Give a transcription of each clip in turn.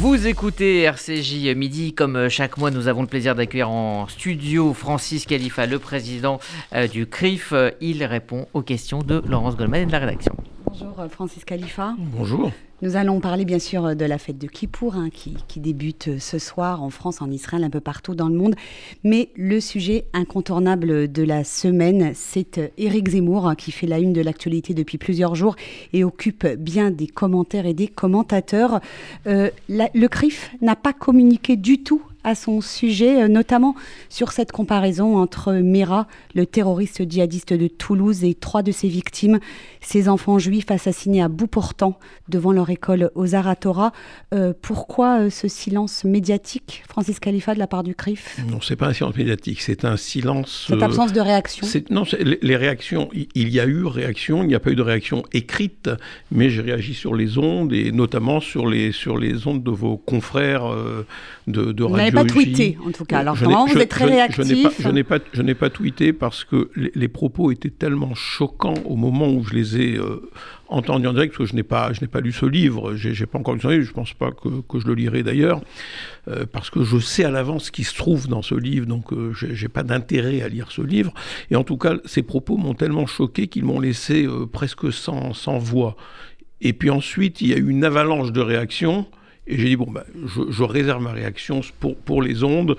Vous écoutez RCJ Midi, comme chaque mois nous avons le plaisir d'accueillir en studio Francis Khalifa, le président euh, du CRIF. Il répond aux questions de Laurence Goldman et de la rédaction. Bonjour euh, Francis Khalifa. Bonjour. Nous allons parler bien sûr de la fête de Kippour hein, qui, qui, débute ce soir en France, en Israël, un peu partout dans le monde. Mais le sujet incontournable de la semaine, c'est Éric Zemmour qui fait la une de l'actualité depuis plusieurs jours et occupe bien des commentaires et des commentateurs. Euh, la, le CRIF n'a pas communiqué du tout à son sujet, euh, notamment sur cette comparaison entre Mera, le terroriste djihadiste de Toulouse, et trois de ses victimes, ces enfants juifs assassinés à bout portant devant leur école aux Aratora. Euh, pourquoi euh, ce silence médiatique, Francis Khalifa, de la part du CRIF? Non, c'est pas un silence médiatique, c'est un silence. Cette absence de réaction? Non, les, réactions, il y a eu réaction, il n'y a pas eu de réaction écrite, mais j'ai réagi sur les ondes et notamment sur les, sur les ondes de vos confrères de, de radio pas tweeté, en tout cas. Alors, je vraiment, vous êtes très réactif. Je n'ai pas, je n'ai pas, tweeté parce que les, les, propos étaient tellement choquants au moment où je les ai euh, entendus en direct, parce que je n'ai pas, je n'ai pas lu ce livre. J'ai, j'ai pas encore lu ce livre. Je pense pas que, que je le lirai d'ailleurs, euh, parce que je sais à l'avance ce qui se trouve dans ce livre, donc euh, j'ai, j'ai pas d'intérêt à lire ce livre. Et en tout cas, ces propos m'ont tellement choqué qu'ils m'ont laissé euh, presque sans, sans voix. Et puis ensuite, il y a eu une avalanche de réactions. Et j'ai dit, bon, ben, je, réserve ma réaction pour, pour les ondes.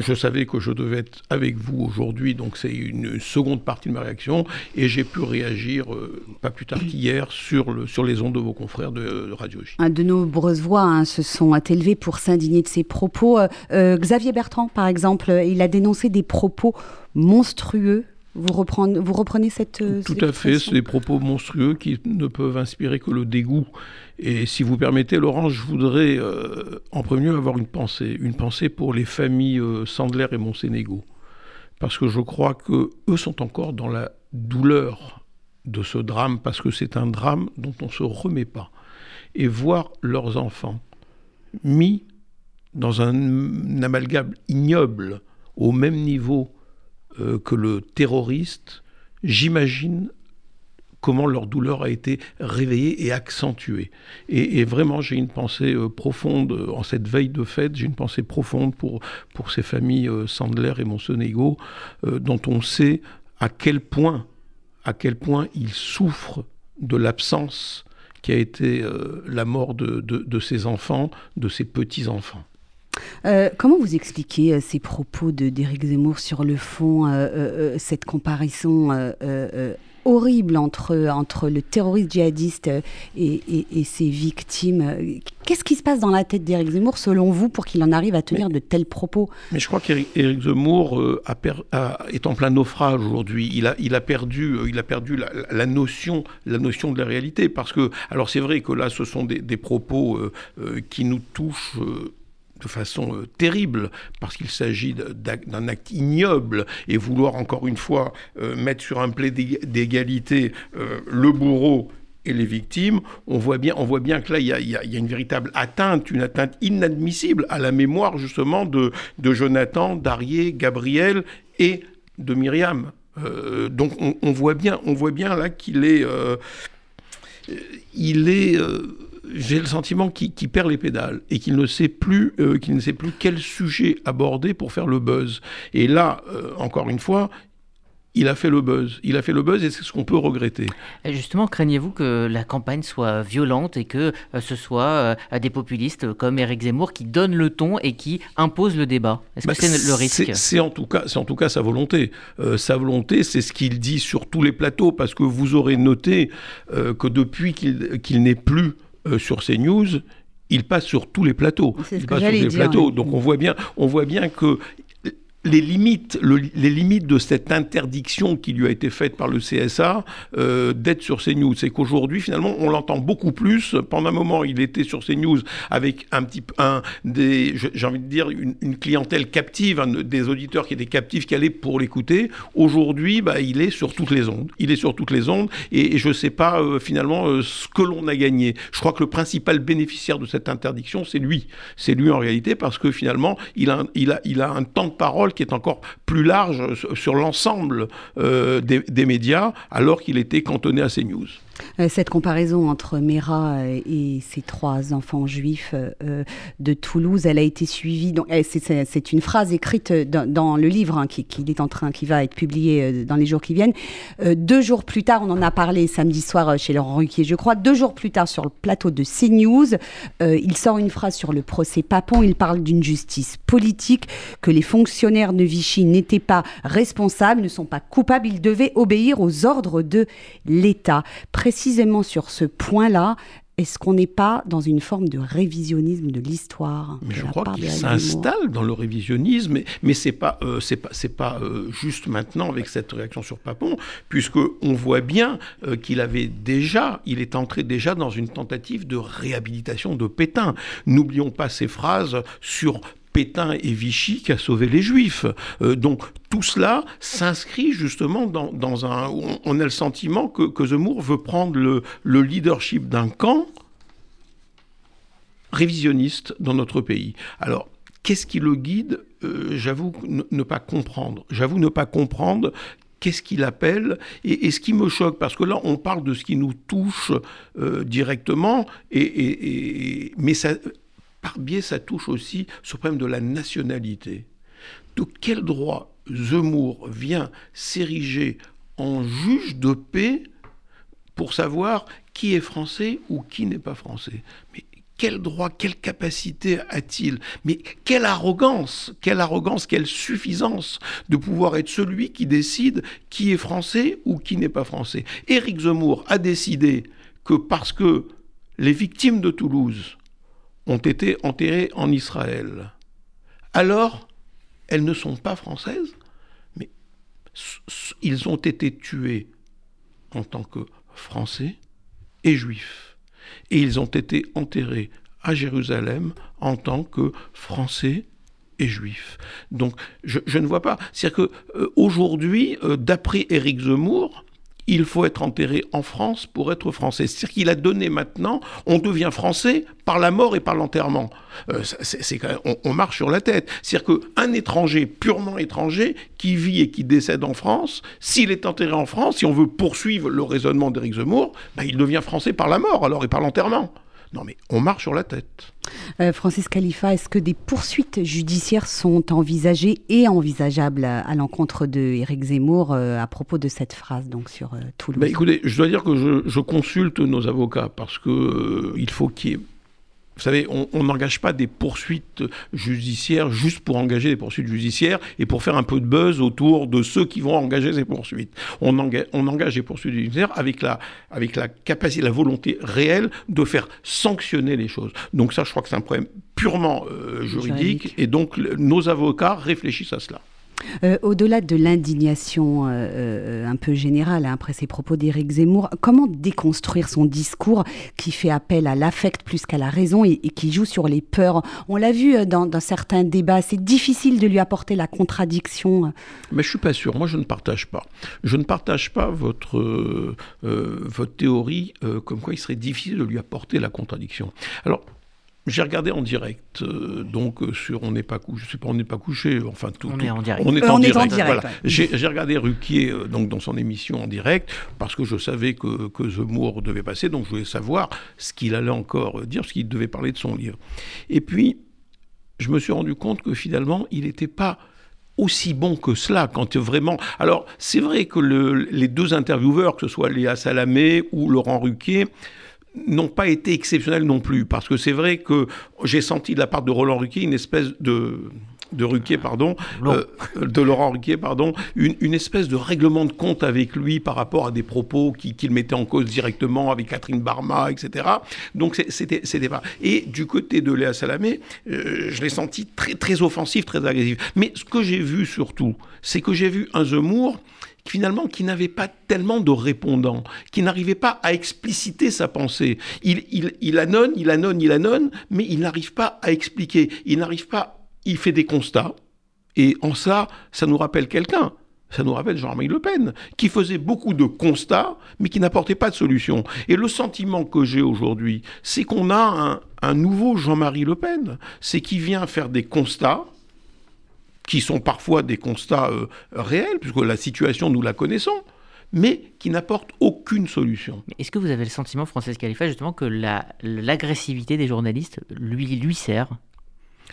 Je savais que je devais être avec vous aujourd'hui, donc c'est une seconde partie de ma réaction. Et j'ai pu réagir, euh, pas plus tard qu'hier, sur, le, sur les ondes de vos confrères de, Radio J. De nombreuses voix hein, se sont élevées pour s'indigner de ces propos. Euh, Xavier Bertrand, par exemple, il a dénoncé des propos monstrueux vous, reprenez, vous reprenez cette. Tout à fait, c'est des propos monstrueux qui ne peuvent inspirer que le dégoût. Et si vous permettez, Laurent, je voudrais euh, en premier lieu avoir une pensée, une pensée pour les familles euh, Sandler et Monsénégo. Parce que je crois que eux sont encore dans la douleur de ce drame, parce que c'est un drame dont on ne se remet pas. Et voir leurs enfants mis dans un, un amalgame ignoble, au même niveau euh, que le terroriste, j'imagine comment leur douleur a été réveillée et accentuée. Et, vraiment, j'ai une pensée euh, profonde, euh, en cette veille de fête, j'ai une pensée profonde pour, pour ces familles Sandler et Monsonego, dont on sait à quel point, à quel point ils souffrent de l'absence qui a été la mort de, de, de ces enfants, de ces petits-enfants. Euh, comment vous expliquez euh, ces propos d'Éric Zemmour sur le fond, euh, cette comparaison horrible entre, entre le terroriste djihadiste et, et, et ses victimes Qu'est-ce qui se passe dans la tête d'Éric Zemmour, selon vous, pour qu'il en arrive à tenir mais, de tels propos? Mais je crois qu'Éric Zemmour euh, a per, a, est en plein naufrage aujourd'hui. Il a, il a perdu, il a perdu la, la, notion, la notion de la réalité. Parce que, alors c'est vrai que là, ce sont des, des propos euh, qui nous touchent façon euh, terrible, parce qu'il s'agit d'un acte ignoble, et vouloir encore une fois euh, mettre sur un plaid d'égalité euh, le bourreau et les victimes, on voit bien, on voit bien que là, il y, a une véritable atteinte, une atteinte inadmissible à la mémoire justement de, de Jonathan, d'Arié, Gabriel et de Myriam. Donc on, voit bien, on voit bien là qu'il est, il est j'ai le sentiment qu'il qu perd les pédales et qu'il ne sait plus euh, qu'il ne sait plus quel sujet aborder pour faire le buzz. Et là, euh, encore une fois, il a fait le buzz. Il a fait le buzz et c'est ce qu'on peut regretter. Et justement, craignez-vous que la campagne soit violente et que euh, ce soit des populistes comme Éric Zemmour qui donnent le ton et qui imposent le débat? Est-ce bah, que c'est le risque? C'est en tout cas, c'est en tout cas sa volonté. Euh, sa volonté, c'est ce qu'il dit sur tous les plateaux, parce que vous aurez noté euh, que depuis qu'il qu n'est plus euh, sur CNews, il passe sur tous les plateaux. Il passe sur les plateaux. Donc on voit bien, on voit bien que les limites, le, les limites de cette interdiction qui lui a été faite par le CSA euh, d'être sur CNews, c'est qu'aujourd'hui finalement on l'entend beaucoup plus. Pendant un moment, il était sur CNews avec un petit un des, j'ai envie de dire une, clientèle captive, des auditeurs qui étaient captifs qui allaient pour l'écouter. Aujourd'hui, bah, il est sur toutes les ondes. Il est sur toutes les ondes et, je sais pas euh, finalement euh, ce que l'on a gagné. Je crois que le principal bénéficiaire de cette interdiction, c'est lui. C'est lui en réalité parce que finalement, il a, il a, il a un temps de parole qui est encore plus large sur l'ensemble euh, des, des, médias, alors qu'il était cantonné à CNews. Euh, cette comparaison entre Mera euh, et ses trois enfants juifs euh, de Toulouse, elle a été suivie. C'est une phrase écrite dans, le livre hein, qui, est en train, qui va être publié dans les jours qui viennent. deux jours plus tard, on en a parlé samedi soir chez Laurent Ruquier, je crois. Deux jours plus tard, sur le plateau de CNews, il sort une phrase sur le procès Papon. Il parle d'une justice politique, que les fonctionnaires de Vichy n'étaient pas responsables, ne sont pas coupables. Ils devaient obéir aux ordres de l'État précisément sur ce point-là, est-ce qu'on n'est pas dans une forme de révisionnisme de l'histoire Mais je crois qu'il s'installe dans le révisionnisme, mais, mais c'est pas euh, c'est pas c'est pas euh, juste maintenant avec cette réaction sur Papon, puisque on voit bien euh, qu'il avait déjà, il est entré déjà dans une tentative de réhabilitation de Pétain. N'oublions pas ces phrases sur Pétain et Vichy qui a sauvé les Juifs. Euh, donc tout cela s'inscrit justement dans, un... On a le sentiment que, que Zemmour veut prendre le, leadership d'un camp révisionniste dans notre pays. Alors, qu'est-ce qui le guide? Euh, J'avoue ne, pas comprendre. J'avoue ne pas comprendre qu'est-ce qu'il appelle et, ce qui me choque, parce que là, on parle de ce qui nous touche euh, directement, mais ça, par biais, ça touche aussi ce problème de la nationalité. De quel droit Zemmour vient s'ériger en juge de paix pour savoir qui est français ou qui n'est pas français? Mais quel droit, quelle capacité a-t-il? Mais quelle arrogance, quelle arrogance, quelle suffisance de pouvoir être celui qui décide qui est français ou qui n'est pas français? Éric Zemmour a décidé que parce que les victimes de Toulouse ont été enterrées en Israël. Alors, elles ne sont pas françaises, mais ils ont été tués en tant que Français et Juifs. Et ils ont été enterrés à Jérusalem en tant que Français et Juifs. Donc, je, ne vois pas. C'est-à-dire qu'aujourd'hui, euh, d'après Éric Zemmour, il faut être enterré en France pour être français. C'est-à-dire qu'il a donné maintenant, on devient français par la mort et par l'enterrement. Euh, on, marche sur la tête. C'est-à-dire qu'un étranger, purement étranger, qui vit et qui décède en France, s'il est enterré en France, si on veut poursuivre le raisonnement d'Éric Zemmour, ben, il devient français par la mort alors et par l'enterrement. Non mais on marche sur la tête. Euh, Francis Khalifa, est-ce que des poursuites judiciaires sont envisagées et envisageables à, l'encontre de Éric Zemmour euh, à propos de cette phrase donc sur euh, Toulouse? Bah, Écoutez, je dois dire que je, je consulte nos avocats parce que il faut qu'il y ait vous savez, on n'engage pas des poursuites judiciaires juste pour engager des poursuites judiciaires et pour faire un peu de buzz autour de ceux qui vont engager ces poursuites. On engage, on engage des poursuites judiciaires avec la, avec la capacité, la volonté réelle de faire sanctionner les choses. Donc ça, je crois que c'est un problème purement euh, juridique, et donc nos avocats réfléchissent à cela. Euh, au-delà de l'indignation euh, euh, un peu générale hein, après ces propos d'Éric Zemmour, comment déconstruire son discours qui fait appel à l'affect plus qu'à la raison et, qui joue sur les peurs? On l'a vu dans, certains débats, c'est difficile de lui apporter la contradiction. Mais je suis pas sûr, moi je ne partage pas. Je ne partage pas votre, votre théorie comme quoi il serait difficile de lui apporter la contradiction. Alors, j'ai regardé en direct, euh, donc euh, sur On n'est pas couché, je sais pas, On n'est pas couché, enfin tout. On est en direct. On est, en, direct, Voilà. J'ai regardé Ruquier euh, donc dans son émission en direct parce que je savais que, que Zemmour devait passer, donc je voulais savoir ce qu'il allait encore dire, parce qu'il devait parler de son livre. Et puis, je me suis rendu compte que finalement, il n'était pas aussi bon que cela quand vraiment. Alors, c'est vrai que le, les deux intervieweurs, que ce soit Léa Salamé ou Laurent Ruquier, n'ont pas été exceptionnels non plus. Parce que c'est vrai que j'ai senti de la part de Roland Ruquier une espèce de de Ruquier, pardon, euh, de Laurent Ruquier, pardon, une, espèce de règlement de compte avec lui par rapport à des propos qu'il mettait en cause directement avec Catherine Barma, etc. Donc c'était c'était pas. Et du côté de Léa Salamé, euh, je l'ai senti très très offensif, très agressif. Mais ce que j'ai vu surtout, c'est que j'ai vu un Zemmour finalement qui n'avait pas tellement de répondants, qui n'arrivait pas à expliciter sa pensée. Il, il, il annonce, il annonce, il annonce, mais il n'arrive pas à expliquer. Il n'arrive pas, il fait des constats. Et en ça, ça nous rappelle quelqu'un. Ça nous rappelle Jean-Marie Le Pen, qui faisait beaucoup de constats, mais qui n'apportait pas de solution. Et le sentiment que j'ai aujourd'hui, c'est qu'on a un, un nouveau Jean-Marie Le Pen. C'est qui vient faire des constats, qui sont parfois des constats euh, réels, puisque la situation, nous la connaissons, mais qui n'apportent aucun aucune solution. Est-ce que vous avez le sentiment, Francis Khalifa, justement, que l'agressivité des journalistes lui, lui sert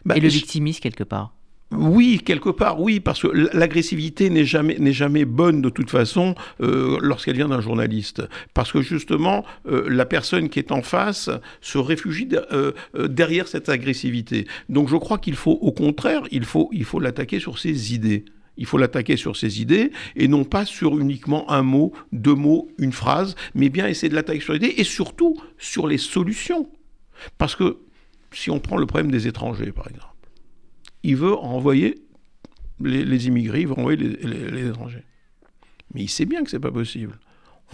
bah, Et le victimise quelque part? Oui, quelque part, oui, parce que l'agressivité n'est jamais, n'est jamais bonne de toute façon euh, lorsqu'elle vient d'un journaliste. Parce que justement, euh, la personne qui est en face se réfugie euh, derrière cette agressivité. Donc je crois qu'il faut, au contraire, il faut, il faut l'attaquer sur ses idées. Il faut l'attaquer sur ses idées et non pas sur uniquement un mot, deux mots, une phrase, mais bien essayer de l'attaquer sur les idées et surtout sur les solutions. Parce que si on prend le problème des étrangers, par exemple, il veut envoyer les, immigrés, il veut envoyer les, étrangers. Mais il sait bien que c'est pas possible.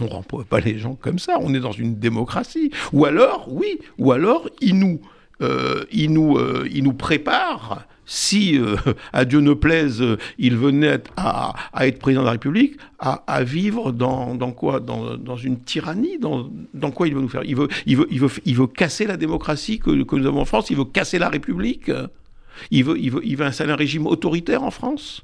On ne renvoie pas les gens comme ça. On est dans une démocratie. Ou alors, oui, ou alors il nous, euh, il nous, euh, il nous prépare. Si, euh, à Dieu ne plaise, il venait à, être président de la République, à, vivre dans, quoi? Dans, une tyrannie? Dans, quoi il veut nous faire? Il veut, il, veut, il, veut, casser la démocratie que nous avons en France, il veut casser la République? Il veut, il, installer un régime autoritaire en France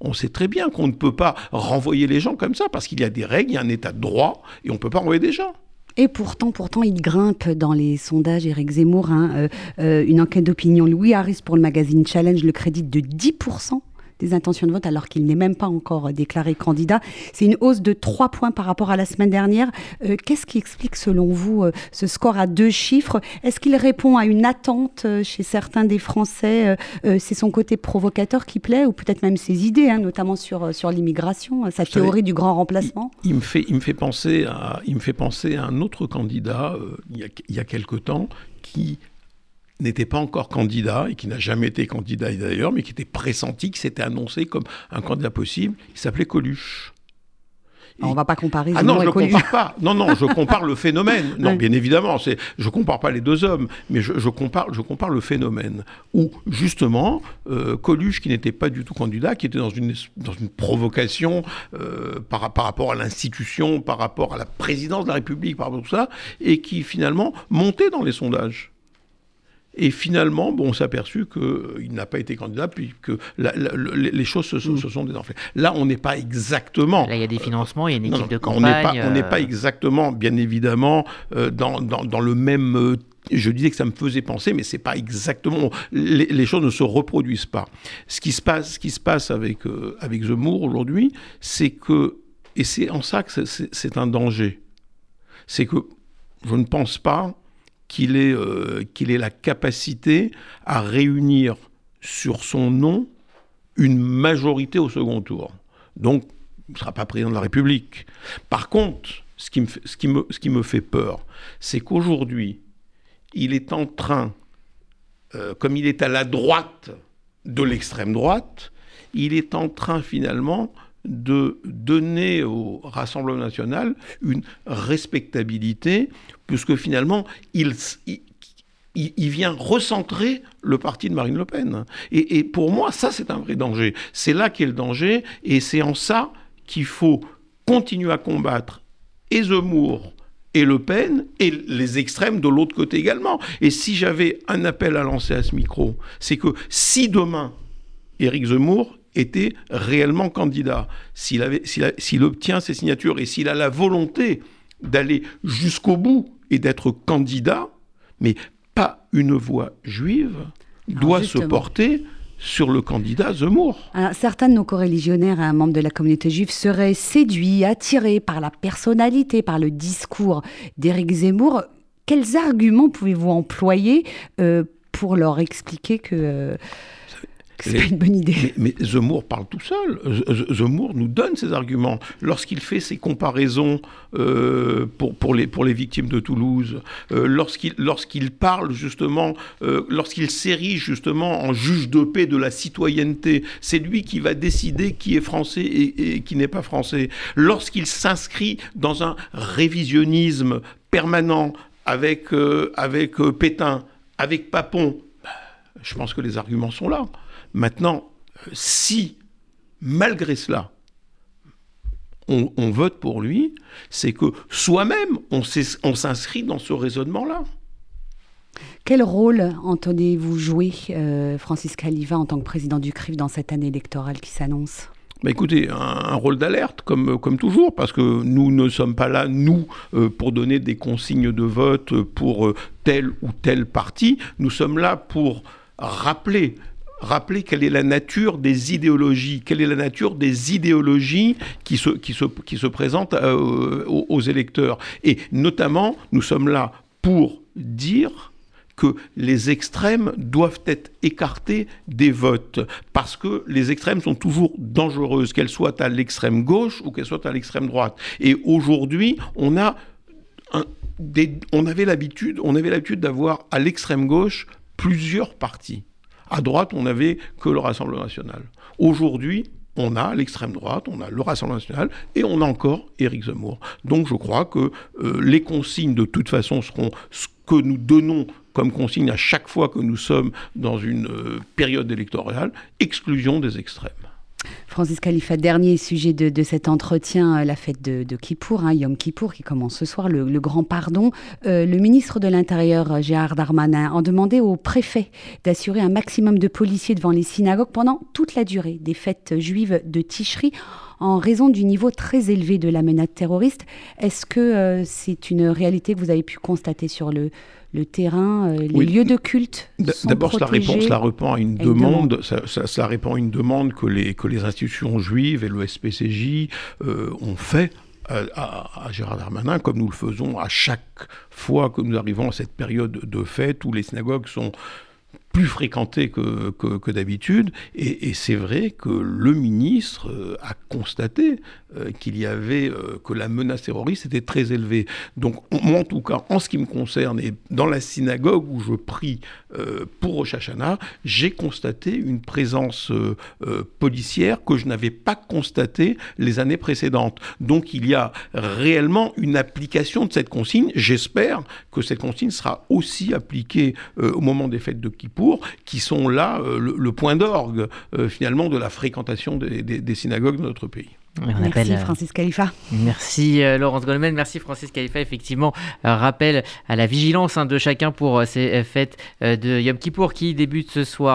on sait très bien qu'on ne peut pas renvoyer les gens comme ça, parce qu'il y a des règles, il y a un état de droit, et on ne peut pas renvoyer des gens. Et pourtant, pourtant, il grimpe dans les sondages. Éric Zemmour, hein, euh, euh, une enquête d'opinion Louis Harris pour le magazine Challenge le crédite de 10% des intentions de vote alors qu'il n'est même pas encore déclaré candidat. C'est une hausse de 3 points par rapport à la semaine dernière. Euh, qu'est-ce qui explique selon vous euh, ce score à deux chiffres? Est-ce qu'il répond à une attente euh, chez certains des Français C'est son côté provocateur qui plaît ou peut-être même ses idées, hein, notamment sur, sur l'immigration, sa théorie du grand remplacement? il, me fait, il, me fait penser à, il me fait penser à un autre candidat il, y a, il y a quelque temps qui n'était pas encore candidat et qui n'a jamais été candidat d'ailleurs, mais qui était pressenti, qui s'était annoncé comme un candidat possible. Il s'appelait Coluche. On ne va pas comparer. Ah non, je ne compare pas. Non, non, je compare le phénomène. Non, bien évidemment, c'est, je compare pas les deux hommes, mais je, compare, je compare le phénomène où justement euh, Coluche, qui n'était pas du tout candidat, qui était dans une dans une provocation euh, par, par rapport à l'institution, par rapport à la présidence de la République, par rapport à tout ça, et qui finalement montait dans les sondages. Et finalement, bon, on s'est aperçu qu'il euh, n'a pas été candidat, puisque les choses se, mm. se, sont désenflées. Là, on n'est pas exactement. Là, il y a des financements, il y a une équipe de campagne. On n'est pas, pas, euh, exactement, bien évidemment, euh, dans, dans, dans, le même. je disais que ça me faisait penser, mais c'est pas exactement. Les, les, choses ne se reproduisent pas. Ce qui se passe, ce qui se passe avec, avec Zemmour aujourd'hui, c'est que. Et c'est en ça que c'est un danger. C'est que je ne pense pas qu'il ait, euh, qu'il ait la capacité à réunir sur son nom une majorité au second tour. Donc, il ne sera pas président de la République. Par contre, ce qui me fait, ce qui me, ce qui me fait peur, c'est qu'aujourd'hui, il est en train, euh, comme il est à la droite de l'extrême droite, il est en train finalement de donner au Rassemblement national une respectabilité, puisque finalement, il, vient recentrer le parti de Marine Le Pen. Et, pour moi, ça, c'est un vrai danger. C'est là qu'est le danger, et c'est en ça qu'il faut continuer à combattre et Zemmour et Le Pen et les extrêmes de l'autre côté également. Et si j'avais un appel à lancer à ce micro, c'est que si demain, Éric Zemmour était réellement candidat, s'il, avait, s'il, obtient ses signatures et s'il a la volonté d'aller jusqu'au bout et d'être candidat, mais pas une voix juive doit se porter sur le candidat Zemmour. certains de nos coreligionnaires, un membre de la communauté juive, seraient séduits, attirés par la personnalité, par le discours d'Éric Zemmour. Quels arguments pouvez-vous employer euh, pour leur expliquer que... Euh, c'est pas une bonne idée. Mais, Zemmour parle tout seul. Zemmour nous donne ses arguments. Lorsqu'il fait ses comparaisons euh, pour, pour, les, pour les victimes de Toulouse, euh, lorsqu'il lorsqu'il parle justement, euh, lorsqu'il s'érige justement en juge de paix de la citoyenneté, c'est lui qui va décider qui est français et, et qui n'est pas français. Lorsqu'il s'inscrit dans un révisionnisme permanent avec, avec Pétain, avec Papon, bah, je pense que les arguments sont là. Maintenant, si, malgré cela, on, vote pour lui, c'est que soi-même, on, s'inscrit dans ce raisonnement-là. Quel rôle entendez-vous jouer, euh, Francis Caliva, en tant que président du CRIF, dans cette année électorale qui s'annonce? Bah écoutez, un, rôle d'alerte, comme, comme toujours, parce que nous ne sommes pas là, nous, euh, pour donner des consignes de vote pour euh, tel ou tel parti. Nous sommes là pour rappeler rappeler quelle est la nature des idéologies, quelle est la nature des idéologies qui se, qui se, qui se présentent euh, aux, électeurs. Et notamment, nous sommes là pour dire que les extrêmes doivent être écartés des votes, parce que les extrêmes sont toujours dangereuses, qu'elles soient à l'extrême gauche ou qu'elles soient à l'extrême droite. Et aujourd'hui, on a on avait l'habitude, on avait l'habitude d'avoir à l'extrême gauche plusieurs partis. À droite, on n'avait que le Rassemblement national. Aujourd'hui, on a l'extrême droite, on a le Rassemblement national et on a encore Éric Zemmour. Donc je crois que euh, les consignes de toute façon seront ce que nous donnons comme consigne à chaque fois que nous sommes dans une euh, période électorale, exclusion des extrêmes. Francis Khalifa, dernier sujet de, cet entretien, euh, la fête de, de Kippour, hein, Yom Kippour, qui commence ce soir, le, grand pardon. Euh, le ministre de l'Intérieur, Gérard Darmanin, a demandé au préfet d'assurer un maximum de policiers devant les synagogues pendant toute la durée des fêtes juives de Ticherie en raison du niveau très élevé de la menace terroriste. Est-ce que euh, c'est une réalité que vous avez pu constater sur le, le terrain, euh, les lieux de culte D'abord, cela répond, cela répond à une demande, Ça, répond à une demande que les, que les institutions juives et le SPCJ euh, ont fait à, à, Gérard Darmanin, comme nous le faisons à chaque fois que nous arrivons à cette période de fête où les synagogues sont plus fréquenté que, que, d'habitude. Et, c'est vrai que le ministre euh, a constaté euh, qu'il y avait, euh, que la menace terroriste était très élevée. Donc, moi, en tout cas, en ce qui me concerne, et dans la synagogue où je prie pour Rosh Hashanah, j'ai constaté une présence policière que je n'avais pas constatée les années précédentes. Donc, il y a réellement une application de cette consigne. J'espère que cette consigne sera aussi appliquée au moment des fêtes de Kippour qui sont là euh, le, point d'orgue euh, finalement de la fréquentation des, synagogues de notre pays. merci euh, Francis Khalifa. Merci Laurence Goldman, merci Francis Khalifa. Effectivement, rappel à la vigilance hein, de chacun pour ces fêtes de Yom Kippour qui débutent ce soir.